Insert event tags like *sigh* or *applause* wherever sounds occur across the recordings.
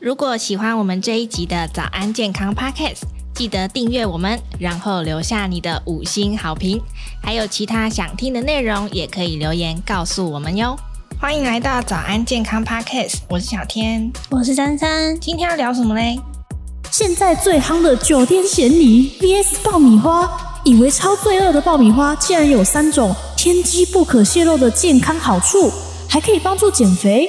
如果喜欢我们这一集的早安健康 Podcast，记得订阅我们，然后留下你的五星好评。还有其他想听的内容，也可以留言告诉我们哟。欢迎来到早安健康 Podcast，我是小天，我是珊珊。今天要聊什么嘞？现在最夯的九天玄女 VS 爆米花，以为超罪恶的爆米花，竟然有三种天机不可泄露的健康好处，还可以帮助减肥。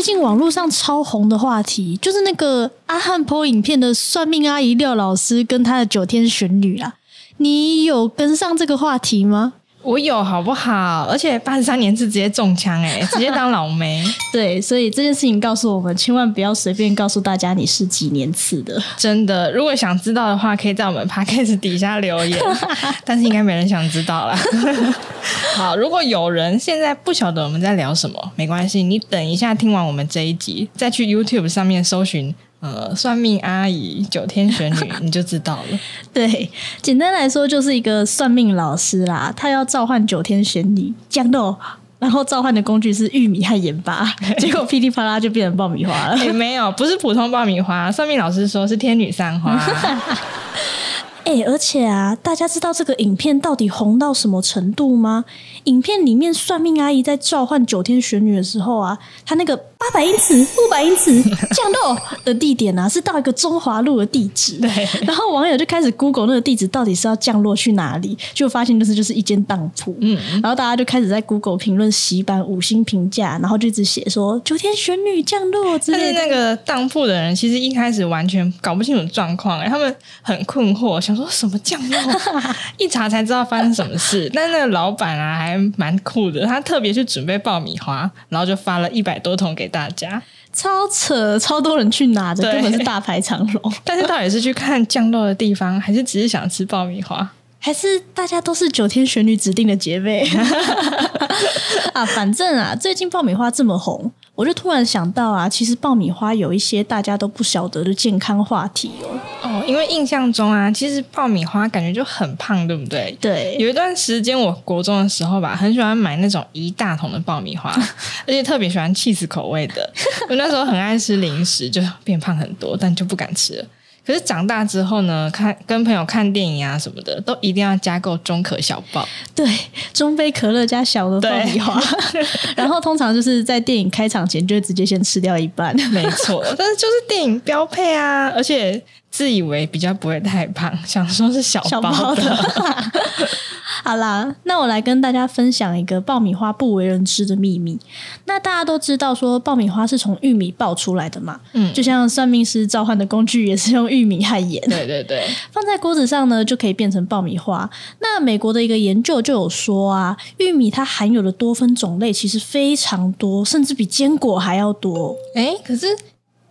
最近网络上超红的话题，就是那个阿汉 po 影片的算命阿姨廖老师跟她的九天玄女啊。你有跟上这个话题吗？我有，好不好？而且八十三年次直接中枪，哎，*laughs* 直接当老梅。*laughs* 对，所以这件事情告诉我们，千万不要随便告诉大家你是几年次的。真的，如果想知道的话，可以在我们 podcast 底下留言。*laughs* 但是应该没人想知道啦。好，如果有人现在不晓得我们在聊什么，没关系，你等一下听完我们这一集，再去 YouTube 上面搜寻。呃，算命阿姨九天玄女，你就知道了。*laughs* 对，简单来说就是一个算命老师啦，他要召唤九天玄女降落，然后召唤的工具是玉米和盐巴，*laughs* 结果噼里啪啦就变成爆米花了。也、欸、没有，不是普通爆米花，算命老师说是天女散花。*laughs* 哎、欸，而且啊，大家知道这个影片到底红到什么程度吗？影片里面算命阿姨在召唤九天玄女的时候啊，她那个八百英尺、五百英尺 *laughs* 降落的地点啊，是到一个中华路的地址。对，然后网友就开始 Google 那个地址到底是要降落去哪里，就发现就是就是一间当铺。嗯，然后大家就开始在 Google 评论洗版五星评价，然后就一直写说九天玄女降落之类的。但是那个当铺的人其实一开始完全搞不清楚状况，哎，他们很困惑，想说什么降落？*laughs* 一查才知道发生什么事。但那个老板啊，还蛮酷的，他特别去准备爆米花，然后就发了一百多桶给大家，超扯，超多人去拿的，根本是大排长龙。*laughs* 但是到底是去看降落的地方，还是只是想吃爆米花？还是大家都是九天玄女指定的结辈 *laughs* 啊？反正啊，最近爆米花这么红，我就突然想到啊，其实爆米花有一些大家都不晓得的健康话题哦。哦，因为印象中啊，其实爆米花感觉就很胖，对不对？对。有一段时间，我国中的时候吧，很喜欢买那种一大桶的爆米花，*laughs* 而且特别喜欢 cheese 口味的。我那时候很爱吃零食，就变胖很多，但就不敢吃了。可是长大之后呢，看跟朋友看电影啊什么的，都一定要加购中可小爆。对，中杯可乐加小的爆米花。*laughs* 然后通常就是在电影开场前，就会直接先吃掉一半。没错，但是就是电影标配啊，而且自以为比较不会太胖，想说是小包的。*laughs* *laughs* 好啦，那我来跟大家分享一个爆米花不为人知的秘密。那大家都知道说爆米花是从玉米爆出来的嘛，嗯，就像算命师召唤的工具也是用玉米和盐，对对对，放在锅子上呢就可以变成爆米花。那美国的一个研究就有说啊，玉米它含有的多酚种类其实非常多，甚至比坚果还要多。诶，可是。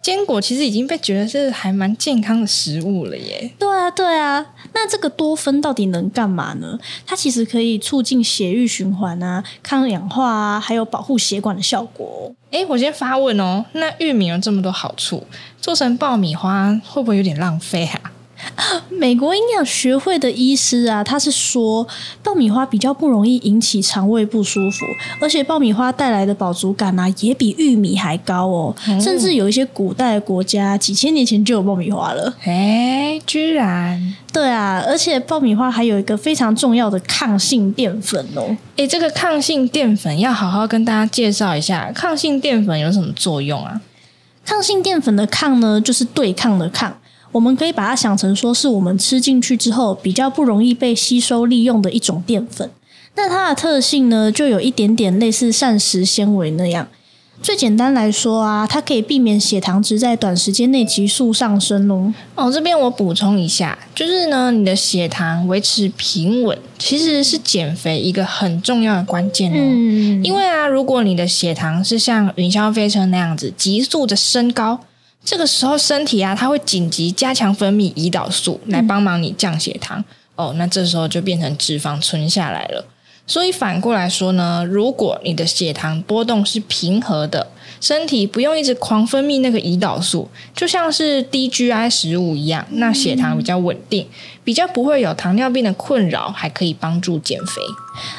坚果其实已经被觉得是还蛮健康的食物了耶。对啊，对啊。那这个多酚到底能干嘛呢？它其实可以促进血液循环啊，抗氧化啊，还有保护血管的效果。诶，我先发问哦，那玉米有这么多好处，做成爆米花会不会有点浪费啊？*laughs* 美国营养学会的医师啊，他是说爆米花比较不容易引起肠胃不舒服，而且爆米花带来的饱足感啊，也比玉米还高哦。嗯、甚至有一些古代的国家几千年前就有爆米花了。诶，居然？对啊，而且爆米花还有一个非常重要的抗性淀粉哦。诶，这个抗性淀粉要好好跟大家介绍一下，抗性淀粉有什么作用啊？抗性淀粉的抗呢，就是对抗的抗。我们可以把它想成说，是我们吃进去之后比较不容易被吸收利用的一种淀粉。那它的特性呢，就有一点点类似膳食纤维那样。最简单来说啊，它可以避免血糖值在短时间内急速上升哦。哦，这边我补充一下，就是呢，你的血糖维持平稳，其实是减肥一个很重要的关键哦。嗯，因为啊，如果你的血糖是像云霄飞车那样子急速的升高。这个时候，身体啊，它会紧急加强分泌胰岛素来帮忙你降血糖。哦，那这时候就变成脂肪存下来了。所以反过来说呢，如果你的血糖波动是平和的，身体不用一直狂分泌那个胰岛素，就像是低 GI 食物一样，那血糖比较稳定，比较不会有糖尿病的困扰，还可以帮助减肥。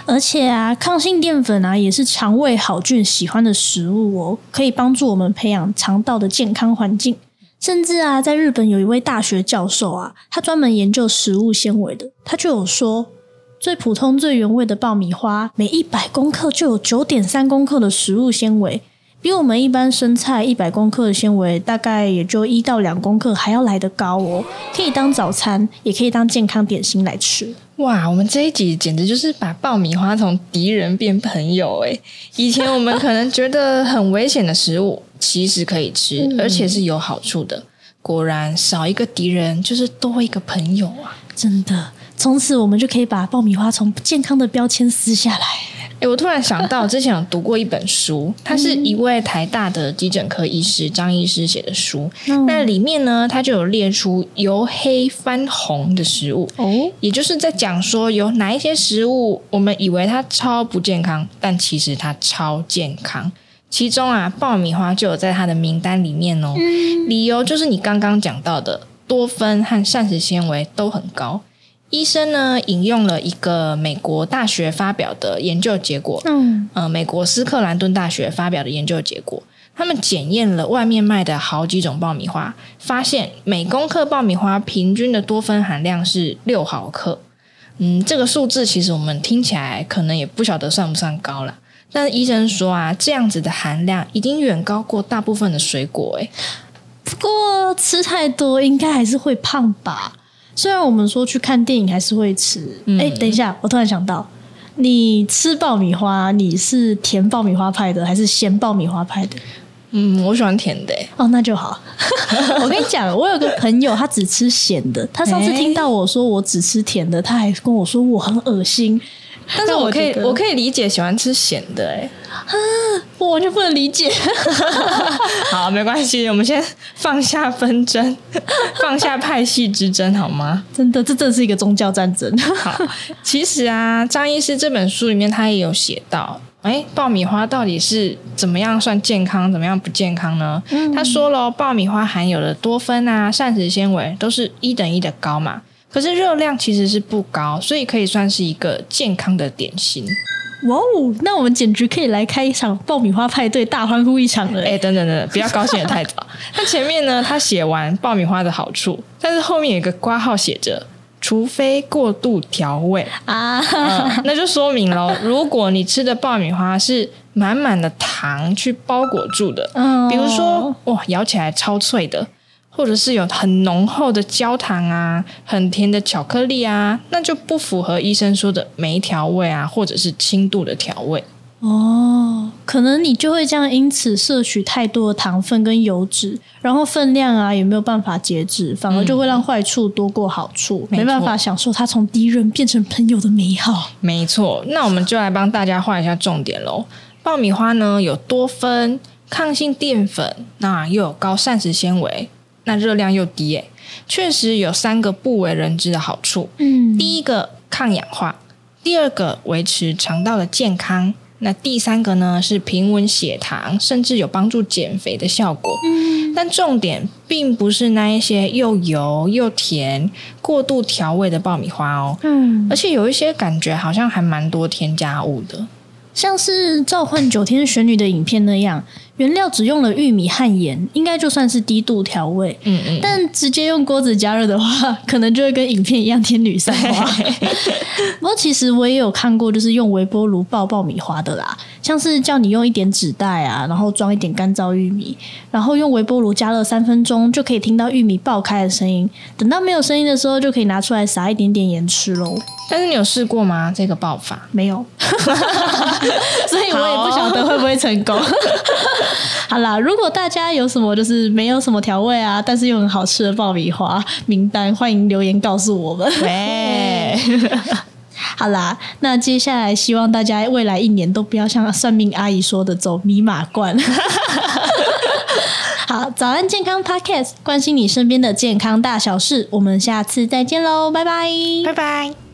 而且啊，抗性淀粉啊也是肠胃好菌喜欢的食物哦，可以帮助我们培养肠道的健康环境。甚至啊，在日本有一位大学教授啊，他专门研究食物纤维的，他就有说。最普通、最原味的爆米花，每一百公克就有九点三公克的食物纤维，比我们一般生菜一百公克的纤维大概也就一到两公克还要来得高哦。可以当早餐，也可以当健康点心来吃。哇，我们这一集简直就是把爆米花从敌人变朋友诶！以前我们可能觉得很危险的食物，*laughs* 其实可以吃，而且是有好处的。果然，少一个敌人就是多一个朋友啊！真的。从此我们就可以把爆米花从健康的标签撕下来。诶，我突然想到，之前有读过一本书，它是一位台大的急诊科医师张医师写的书。嗯、那里面呢，他就有列出由黑翻红的食物，哦，也就是在讲说有哪一些食物我们以为它超不健康，但其实它超健康。其中啊，爆米花就有在它的名单里面哦。嗯、理由就是你刚刚讲到的，多酚和膳食纤维都很高。医生呢，引用了一个美国大学发表的研究结果，嗯，呃，美国斯克兰顿大学发表的研究结果，他们检验了外面卖的好几种爆米花，发现每公克爆米花平均的多酚含量是六毫克。嗯，这个数字其实我们听起来可能也不晓得算不算高了，但是医生说啊，这样子的含量已经远高过大部分的水果，诶，不过吃太多应该还是会胖吧。虽然我们说去看电影还是会吃，哎、嗯欸，等一下，我突然想到，你吃爆米花，你是甜爆米花派的还是咸爆米花派的？嗯，我喜欢甜的。哦，那就好。*laughs* 我跟你讲，我有个朋友，他只吃咸的。他上次听到我说我只吃甜的，他还跟我说我很恶心。但是我可以，我可以理解喜欢吃咸的，哎，啊，我完全不能理解。*laughs* 好，没关系，我们先放下纷争，*laughs* 放下派系之争，好吗？真的，这真是一个宗教战争。好，其实啊，张医师这本书里面他也有写到，哎，爆米花到底是怎么样算健康，怎么样不健康呢？嗯，他说了，爆米花含有的多酚啊、膳食纤维都是一等一的高嘛。可是热量其实是不高，所以可以算是一个健康的点心。哇哦，那我们简直可以来开一场爆米花派对，大欢呼一场了！哎，等等等等，不要高兴的太早。*laughs* 他前面呢，他写完爆米花的好处，但是后面有一个括号写着“除非过度调味”啊、呃，那就说明喽，*laughs* 如果你吃的爆米花是满满的糖去包裹住的，嗯，比如说哇，咬起来超脆的。或者是有很浓厚的焦糖啊，很甜的巧克力啊，那就不符合医生说的没调味啊，或者是轻度的调味哦。可能你就会这样，因此摄取太多的糖分跟油脂，然后分量啊也没有办法节制，反而就会让坏处多过好处，嗯、没办法享受它从敌人变成朋友的美好。没错，那我们就来帮大家画一下重点喽。爆米花呢有多酚、抗性淀粉，那又有高膳食纤维。那热量又低，诶，确实有三个不为人知的好处。嗯，第一个抗氧化，第二个维持肠道的健康，那第三个呢是平稳血糖，甚至有帮助减肥的效果。嗯，但重点并不是那一些又油又甜、过度调味的爆米花哦。嗯，而且有一些感觉好像还蛮多添加物的，像是召唤九天玄女的影片那样。原料只用了玉米和盐，应该就算是低度调味。嗯嗯。但直接用锅子加热的话，可能就会跟影片一样天女散花。*laughs* 不过其实我也有看过，就是用微波炉爆爆米花的啦，像是叫你用一点纸袋啊，然后装一点干燥玉米，然后用微波炉加热三分钟，就可以听到玉米爆开的声音。等到没有声音的时候，就可以拿出来撒一点点盐吃喽。但是你有试过吗？这个爆法没有，*laughs* *laughs* 所以我也不晓得会不会成功。*laughs* 好啦，如果大家有什么就是没有什么调味啊，但是又很好吃的爆米花名单，欢迎留言告诉我们。喂，*laughs* 好啦，那接下来希望大家未来一年都不要像算命阿姨说的走米马罐。好，早安健康 Podcast，关心你身边的健康大小事，我们下次再见喽，拜拜，拜拜。